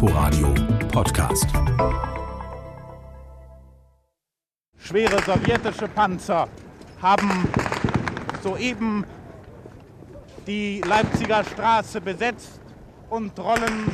Inforadio Podcast. Schwere sowjetische Panzer haben soeben die Leipziger Straße besetzt und rollen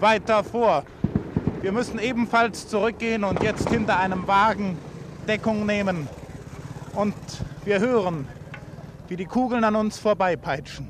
weiter vor. Wir müssen ebenfalls zurückgehen und jetzt hinter einem Wagen Deckung nehmen. Und wir hören, wie die Kugeln an uns vorbeipeitschen.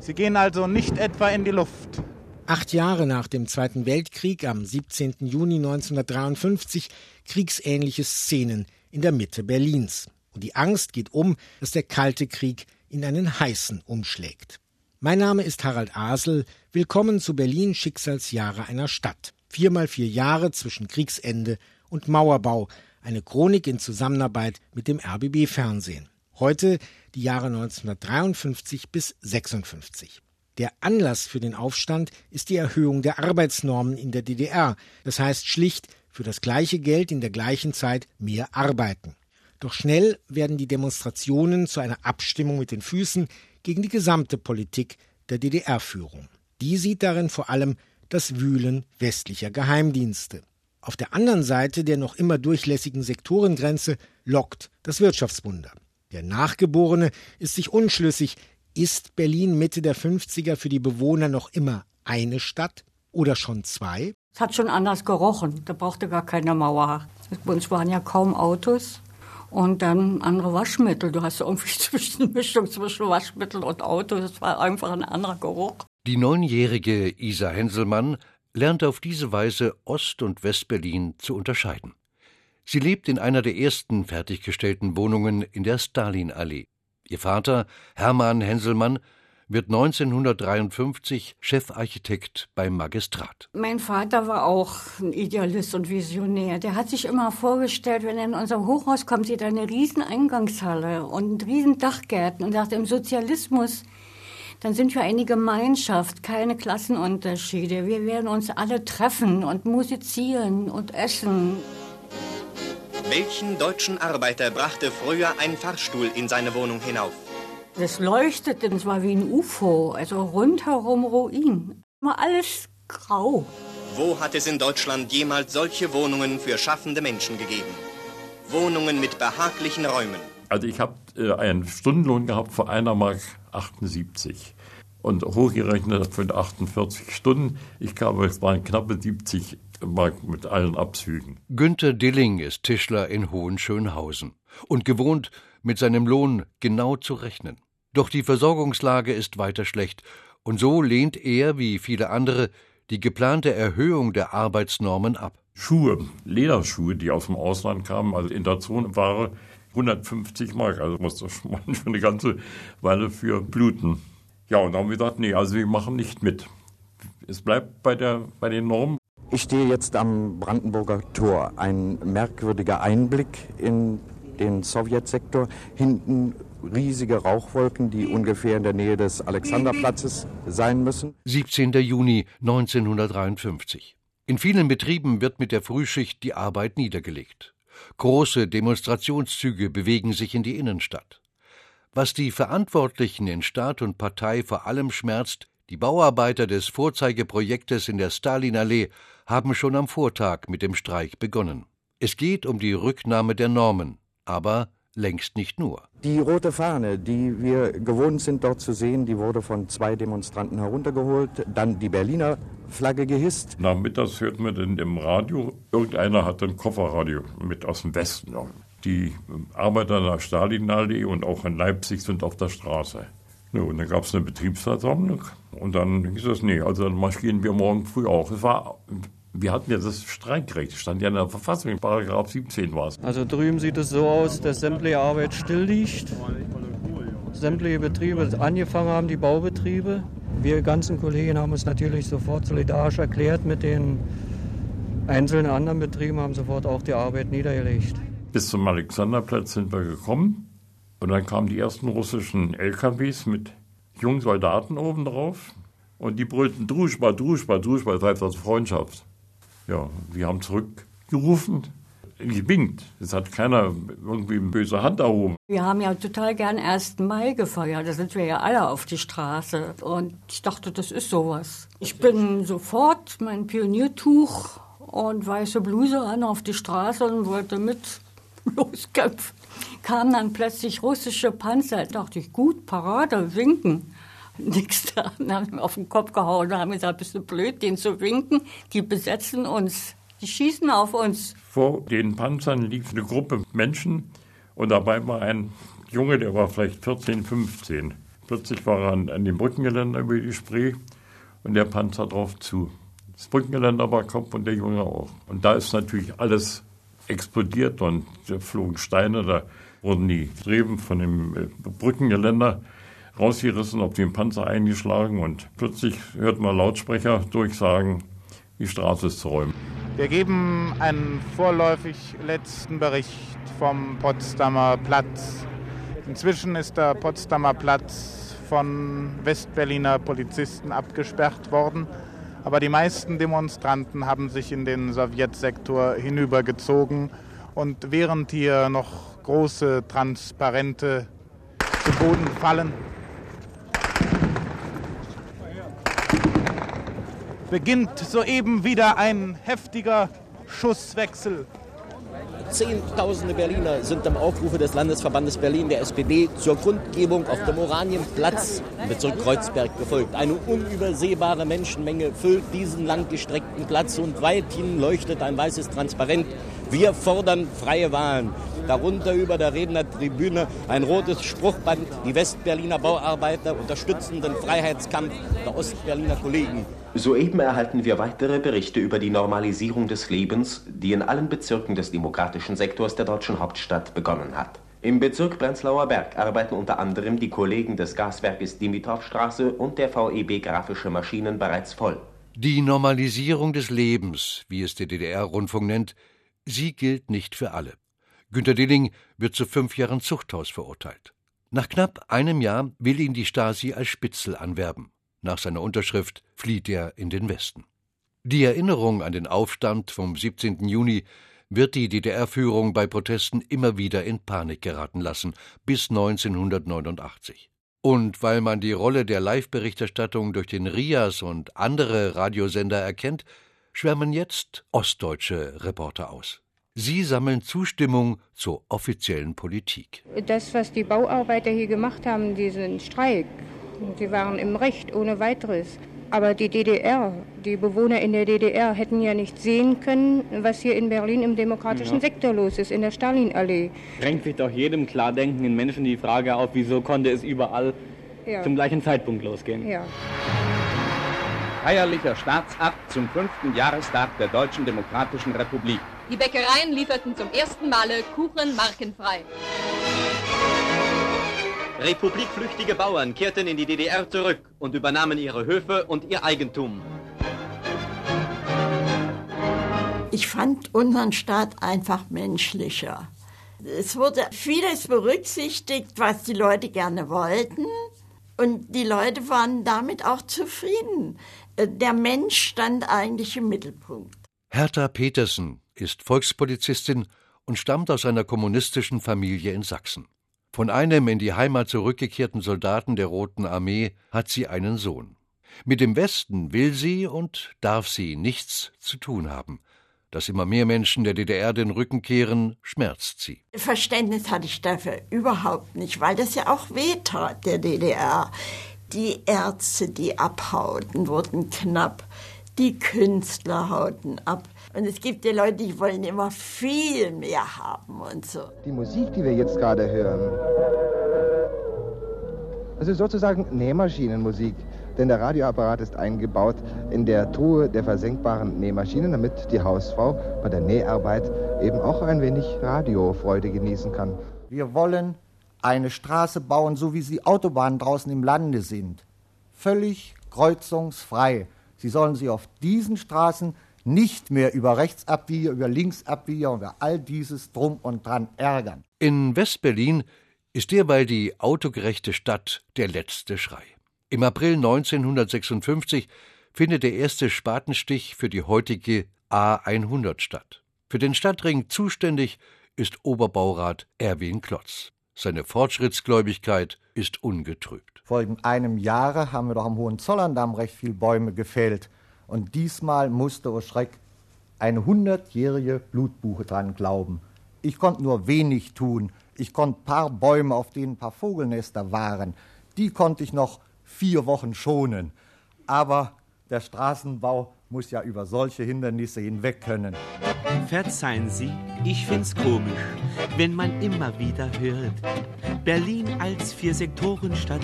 Sie gehen also nicht etwa in die Luft. Acht Jahre nach dem Zweiten Weltkrieg, am 17. Juni 1953, kriegsähnliche Szenen in der Mitte Berlins. Und die Angst geht um, dass der Kalte Krieg in einen heißen umschlägt. Mein Name ist Harald Asel. Willkommen zu Berlin Schicksalsjahre einer Stadt. Viermal vier Jahre zwischen Kriegsende und Mauerbau. Eine Chronik in Zusammenarbeit mit dem RBB Fernsehen. Heute die Jahre 1953 bis 56. Der Anlass für den Aufstand ist die Erhöhung der Arbeitsnormen in der DDR. Das heißt schlicht für das gleiche Geld in der gleichen Zeit mehr arbeiten. Doch schnell werden die Demonstrationen zu einer Abstimmung mit den Füßen gegen die gesamte Politik der DDR-Führung. Die sieht darin vor allem das Wühlen westlicher Geheimdienste. Auf der anderen Seite der noch immer durchlässigen Sektorengrenze lockt das Wirtschaftswunder. Der Nachgeborene ist sich unschlüssig, ist Berlin Mitte der 50er für die Bewohner noch immer eine Stadt oder schon zwei? Es hat schon anders gerochen. Da brauchte gar keine Mauer. Bei uns waren ja kaum Autos. Und dann andere Waschmittel. Du hast irgendwie zwischen eine Mischung zwischen Waschmittel und Auto. Das war einfach ein anderer Geruch. Die neunjährige Isa Henselmann lernt auf diese Weise Ost- und Westberlin zu unterscheiden. Sie lebt in einer der ersten fertiggestellten Wohnungen in der Stalinallee. Ihr Vater, Hermann Henselmann, wird 1953 Chefarchitekt beim Magistrat. Mein Vater war auch ein Idealist und Visionär. Der hat sich immer vorgestellt, wenn er in unser Hochhaus kommt, sieht er eine riesen Eingangshalle und riesen Dachgärten und sagt, im Sozialismus dann sind wir eine Gemeinschaft, keine Klassenunterschiede. Wir werden uns alle treffen und musizieren und essen. Welchen deutschen Arbeiter brachte früher ein Fahrstuhl in seine Wohnung hinauf? Das leuchtete, es war wie ein UFO, also rundherum Ruin. War alles grau. Wo hat es in Deutschland jemals solche Wohnungen für schaffende Menschen gegeben? Wohnungen mit behaglichen Räumen. Also ich habe äh, einen Stundenlohn gehabt von einer Mark 78 und hochgerechnet für 48 Stunden. Ich glaube, es waren knappe 70 Mark mit allen Abzügen. Günter Dilling ist Tischler in Hohenschönhausen und gewohnt, mit seinem Lohn genau zu rechnen. Doch die Versorgungslage ist weiter schlecht, und so lehnt er, wie viele andere, die geplante Erhöhung der Arbeitsnormen ab. Schuhe, Lederschuhe, die aus dem Ausland kamen, also in der Zone waren 150 Mark, also musste man schon eine ganze Weile für bluten. Ja, und dann haben wir gesagt, nee, also wir machen nicht mit. Es bleibt bei, der, bei den Normen. Ich stehe jetzt am Brandenburger Tor. Ein merkwürdiger Einblick in den Sowjetsektor. Hinten riesige Rauchwolken, die ungefähr in der Nähe des Alexanderplatzes sein müssen. 17. Juni 1953. In vielen Betrieben wird mit der Frühschicht die Arbeit niedergelegt. Große Demonstrationszüge bewegen sich in die Innenstadt. Was die Verantwortlichen in Staat und Partei vor allem schmerzt, die Bauarbeiter des Vorzeigeprojektes in der Stalinallee haben schon am Vortag mit dem Streik begonnen. Es geht um die Rücknahme der Normen, aber längst nicht nur. Die rote Fahne, die wir gewohnt sind dort zu sehen, die wurde von zwei Demonstranten heruntergeholt, dann die Berliner Flagge gehisst. Nachmittags hört man dann im Radio, irgendeiner hat ein Kofferradio mit aus dem Westen. Die Arbeiter der Stalinallee und auch in Leipzig sind auf der Straße. Und dann gab es eine Betriebsversammlung und dann hieß es, nee, also dann marschieren wir morgen früh auch. Es war wir hatten ja das Streikrecht, stand ja in der Verfassung, Paragraph 17 war es. Also drüben sieht es so aus, dass sämtliche Arbeit still liegt. Sämtliche Betriebe angefangen haben, die Baubetriebe. Wir ganzen Kollegen haben uns natürlich sofort solidarisch erklärt mit den einzelnen anderen Betrieben, haben sofort auch die Arbeit niedergelegt. Bis zum Alexanderplatz sind wir gekommen und dann kamen die ersten russischen LKWs mit jungen Soldaten oben drauf und die brüllten Druschba, Druschba, Druschba, das heißt also Freundschaft. Ja, wir haben zurückgerufen, gewinkt. Es hat keiner irgendwie eine böse Hand erhoben. Wir haben ja total gern 1. Mai gefeiert. Da sind wir ja alle auf die Straße. Und ich dachte, das ist sowas. Ich bin sofort mein Pioniertuch und weiße Bluse an auf die Straße und wollte mit loskämpfen. Kamen dann plötzlich russische Panzer. Da dachte ich, gut, Parade, winken. Nix da. Dann haben wir auf den Kopf gehauen und haben gesagt, bist du blöd, den zu winken? Die besetzen uns. Die schießen auf uns. Vor den Panzern lief eine Gruppe Menschen und dabei war ein Junge, der war vielleicht 14, 15. Plötzlich war er an, an dem Brückengeländer über die Spree und der Panzer drauf zu. Das Brückengeländer war Kopf und der Junge auch. Und da ist natürlich alles explodiert und flogen Steine, da wurden die Streben von dem äh, Brückengeländer rausgerissen, auf den Panzer eingeschlagen und plötzlich hört man Lautsprecher durchsagen, die Straße ist zu räumen. Wir geben einen vorläufig letzten Bericht vom Potsdamer Platz. Inzwischen ist der Potsdamer Platz von Westberliner Polizisten abgesperrt worden. Aber die meisten Demonstranten haben sich in den Sowjetsektor hinübergezogen. Und während hier noch große Transparente zu Boden fallen, beginnt soeben wieder ein heftiger Schusswechsel. Zehntausende Berliner sind dem Aufrufe des Landesverbandes Berlin der SPD zur Grundgebung auf dem Oranienplatz im Bezirk Kreuzberg gefolgt. Eine unübersehbare Menschenmenge füllt diesen langgestreckten Platz und weithin leuchtet ein weißes Transparent. Wir fordern freie Wahlen. Darunter über der Rednertribüne ein rotes Spruchband. Die Westberliner Bauarbeiter unterstützen den Freiheitskampf der Ostberliner Kollegen. Soeben erhalten wir weitere Berichte über die Normalisierung des Lebens, die in allen Bezirken des demokratischen Sektors der deutschen Hauptstadt begonnen hat. Im Bezirk Prenzlauer Berg arbeiten unter anderem die Kollegen des Gaswerkes Dimitrovstraße und der VEB Grafische Maschinen bereits voll. Die Normalisierung des Lebens, wie es der DDR-Rundfunk nennt, sie gilt nicht für alle. Günter Dilling wird zu fünf Jahren Zuchthaus verurteilt. Nach knapp einem Jahr will ihn die Stasi als Spitzel anwerben. Nach seiner Unterschrift flieht er in den Westen. Die Erinnerung an den Aufstand vom 17. Juni wird die DDR-Führung bei Protesten immer wieder in Panik geraten lassen, bis 1989. Und weil man die Rolle der Live-Berichterstattung durch den RIAS und andere Radiosender erkennt, schwärmen jetzt ostdeutsche Reporter aus. Sie sammeln Zustimmung zur offiziellen Politik. Das, was die Bauarbeiter hier gemacht haben, diesen Streik, Sie waren im Recht ohne weiteres. Aber die DDR, die Bewohner in der DDR hätten ja nicht sehen können, was hier in Berlin im demokratischen ja. Sektor los ist, in der Stalinallee. Drängt sich doch jedem klardenkenden Menschen die Frage auf, wieso konnte es überall ja. zum gleichen Zeitpunkt losgehen. Ja. Feierlicher Staatsakt zum fünften Jahrestag der Deutschen Demokratischen Republik. Die Bäckereien lieferten zum ersten Male Kuchen markenfrei. Republikflüchtige Bauern kehrten in die DDR zurück und übernahmen ihre Höfe und ihr Eigentum. Ich fand unseren Staat einfach menschlicher. Es wurde vieles berücksichtigt, was die Leute gerne wollten. Und die Leute waren damit auch zufrieden. Der Mensch stand eigentlich im Mittelpunkt. Hertha Petersen ist Volkspolizistin und stammt aus einer kommunistischen Familie in Sachsen. Von einem in die Heimat zurückgekehrten Soldaten der Roten Armee hat sie einen Sohn. Mit dem Westen will sie und darf sie nichts zu tun haben. Dass immer mehr Menschen der DDR den Rücken kehren, schmerzt sie. Verständnis hatte ich dafür überhaupt nicht, weil das ja auch wehtat der DDR. Die Ärzte, die abhauten, wurden knapp. Die Künstler hauten ab. Und es gibt ja Leute, die wollen immer viel mehr haben und so. Die Musik, die wir jetzt gerade hören, das ist sozusagen Nähmaschinenmusik. Denn der Radioapparat ist eingebaut in der Truhe der versenkbaren Nähmaschinen, damit die Hausfrau bei der Näharbeit eben auch ein wenig Radiofreude genießen kann. Wir wollen eine Straße bauen, so wie sie Autobahnen draußen im Lande sind. Völlig kreuzungsfrei. Sie sollen sie auf diesen Straßen nicht mehr über Rechtsabwieger, über Linksabwieger und über all dieses Drum und Dran ärgern. In Westberlin ist derweil die autogerechte Stadt der letzte Schrei. Im April 1956 findet der erste Spatenstich für die heutige A100 statt. Für den Stadtring zuständig ist Oberbaurat Erwin Klotz. Seine Fortschrittsgläubigkeit ist ungetrübt. Vor einem Jahre haben wir doch am Hohenzollerndamm recht viele Bäume gefällt. Und diesmal musste, oh Schreck, eine hundertjährige Blutbuche dran glauben. Ich konnte nur wenig tun. Ich konnte paar Bäume, auf denen ein paar Vogelnester waren, die konnte ich noch vier Wochen schonen. Aber der Straßenbau muss ja über solche Hindernisse hinweg können. Verzeihen Sie, ich find's komisch, wenn man immer wieder hört, Berlin als Vier-Sektoren-Stadt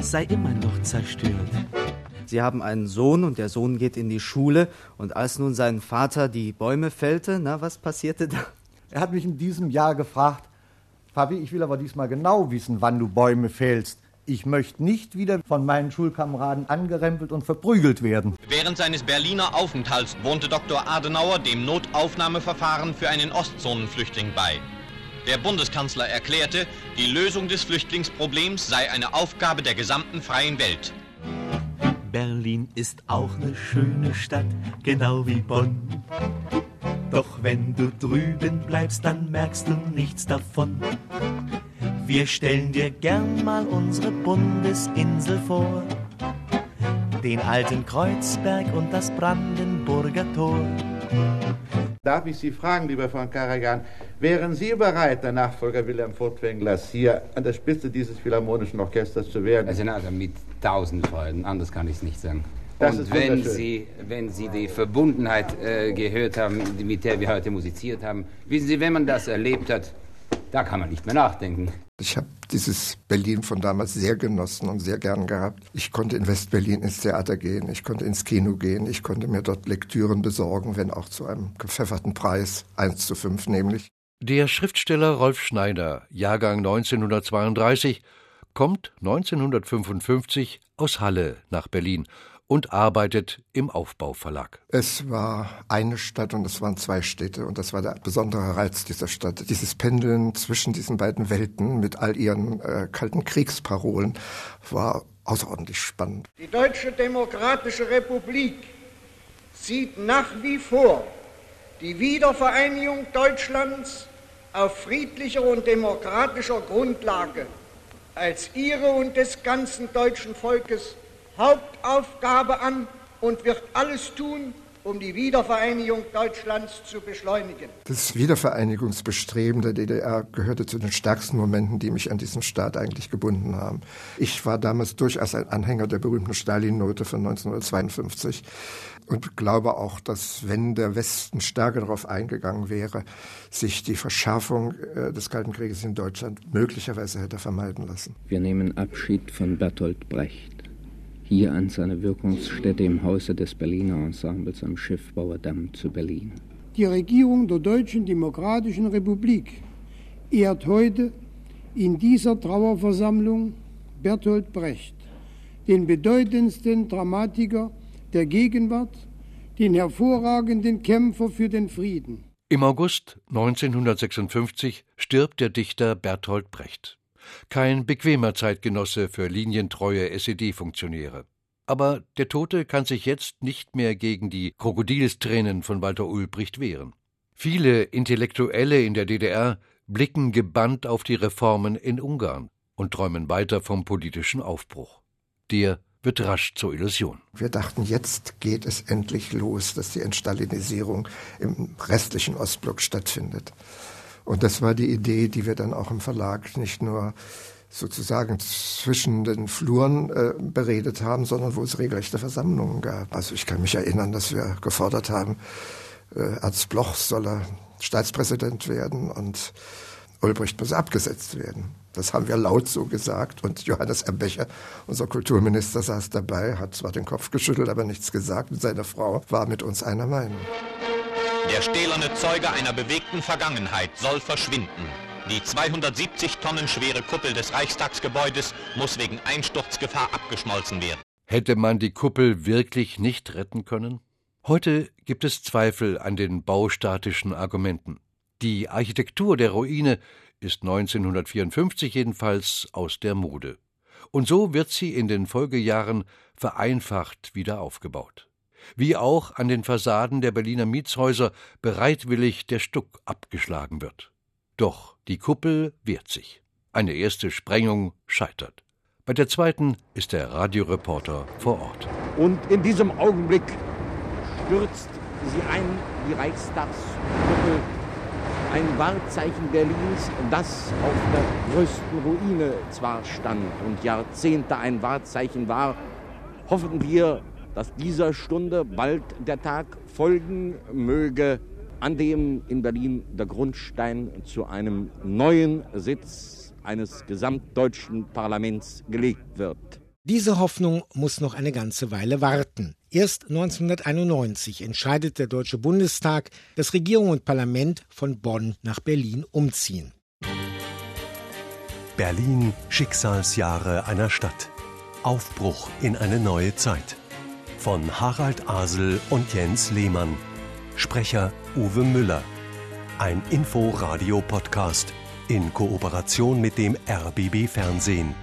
sei immer noch zerstört. Sie haben einen Sohn und der Sohn geht in die Schule und als nun sein Vater die Bäume fällte, na, was passierte da? Er hat mich in diesem Jahr gefragt, Fabi, ich will aber diesmal genau wissen, wann du Bäume fällst. Ich möchte nicht wieder von meinen Schulkameraden angerempelt und verprügelt werden. Während seines Berliner Aufenthalts wohnte Dr. Adenauer dem Notaufnahmeverfahren für einen Ostzonenflüchtling bei. Der Bundeskanzler erklärte, die Lösung des Flüchtlingsproblems sei eine Aufgabe der gesamten freien Welt. Berlin ist auch eine schöne Stadt, genau wie Bonn. Doch wenn du drüben bleibst, dann merkst du nichts davon. Wir stellen dir gern mal unsere Bundesinsel vor. Den alten Kreuzberg und das Brandenburger Tor. Darf ich Sie fragen, lieber von Karajan, wären Sie bereit, der Nachfolger Wilhelm Furtwänglers hier an der Spitze dieses philharmonischen Orchesters zu werden? Herr Senator, mit tausend Freuden, anders kann ich es nicht sagen. Das und ist wenn. Sie, wenn Sie die Verbundenheit äh, gehört haben, mit der wir heute musiziert haben, wissen Sie, wenn man das erlebt hat, da kann man nicht mehr nachdenken. Ich habe dieses Berlin von damals sehr genossen und sehr gern gehabt. Ich konnte in Westberlin ins Theater gehen, ich konnte ins Kino gehen, ich konnte mir dort Lektüren besorgen, wenn auch zu einem gepfefferten Preis, 1 zu 5 nämlich. Der Schriftsteller Rolf Schneider, Jahrgang 1932, kommt 1955 aus Halle nach Berlin und arbeitet im Aufbauverlag. Es war eine Stadt und es waren zwei Städte und das war der besondere Reiz dieser Stadt. Dieses Pendeln zwischen diesen beiden Welten mit all ihren äh, kalten Kriegsparolen war außerordentlich spannend. Die Deutsche Demokratische Republik sieht nach wie vor die Wiedervereinigung Deutschlands auf friedlicher und demokratischer Grundlage als ihre und des ganzen deutschen Volkes Hauptaufgabe an und wird alles tun, um die Wiedervereinigung Deutschlands zu beschleunigen. Das Wiedervereinigungsbestreben der DDR gehörte zu den stärksten Momenten, die mich an diesen Staat eigentlich gebunden haben. Ich war damals durchaus ein Anhänger der berühmten Stalin-Note von 1952 und glaube auch, dass wenn der Westen stärker darauf eingegangen wäre, sich die Verschärfung äh, des Kalten Krieges in Deutschland möglicherweise hätte vermeiden lassen. Wir nehmen Abschied von Bertolt Brecht. Hier an seiner Wirkungsstätte im Hause des Berliner Ensembles am Schiffbauerdamm zu Berlin. Die Regierung der Deutschen Demokratischen Republik ehrt heute in dieser Trauerversammlung Bertolt Brecht, den bedeutendsten Dramatiker der Gegenwart, den hervorragenden Kämpfer für den Frieden. Im August 1956 stirbt der Dichter Bertolt Brecht. Kein bequemer Zeitgenosse für linientreue SED-Funktionäre. Aber der Tote kann sich jetzt nicht mehr gegen die Krokodilstränen von Walter Ulbricht wehren. Viele Intellektuelle in der DDR blicken gebannt auf die Reformen in Ungarn und träumen weiter vom politischen Aufbruch. Der wird rasch zur Illusion. Wir dachten, jetzt geht es endlich los, dass die Entstalinisierung im restlichen Ostblock stattfindet. Und das war die Idee, die wir dann auch im Verlag nicht nur sozusagen zwischen den Fluren äh, beredet haben, sondern wo es regelrechte Versammlungen gab. Also ich kann mich erinnern, dass wir gefordert haben, äh, Ernst Bloch solle Staatspräsident werden und Ulbricht muss abgesetzt werden. Das haben wir laut so gesagt und Johannes Erbecher, unser Kulturminister, saß dabei, hat zwar den Kopf geschüttelt, aber nichts gesagt und seine Frau war mit uns einer Meinung. Der stählerne Zeuge einer bewegten Vergangenheit soll verschwinden. Die 270 Tonnen schwere Kuppel des Reichstagsgebäudes muss wegen Einsturzgefahr abgeschmolzen werden. Hätte man die Kuppel wirklich nicht retten können? Heute gibt es Zweifel an den baustatischen Argumenten. Die Architektur der Ruine ist 1954 jedenfalls aus der Mode. Und so wird sie in den Folgejahren vereinfacht wieder aufgebaut. Wie auch an den Fassaden der Berliner Mietshäuser bereitwillig der Stuck abgeschlagen wird. Doch die Kuppel wehrt sich. Eine erste Sprengung scheitert. Bei der zweiten ist der Radioreporter vor Ort. Und in diesem Augenblick stürzt sie ein, die Reichstagskuppel, ein Wahrzeichen Berlins, das auf der größten Ruine zwar stand und Jahrzehnte ein Wahrzeichen war, hoffen wir, dass dieser Stunde bald der Tag folgen möge, an dem in Berlin der Grundstein zu einem neuen Sitz eines gesamtdeutschen Parlaments gelegt wird. Diese Hoffnung muss noch eine ganze Weile warten. Erst 1991 entscheidet der Deutsche Bundestag, dass Regierung und Parlament von Bonn nach Berlin umziehen. Berlin Schicksalsjahre einer Stadt. Aufbruch in eine neue Zeit. Von Harald Asel und Jens Lehmann. Sprecher Uwe Müller. Ein Info-Radio-Podcast in Kooperation mit dem RBB Fernsehen.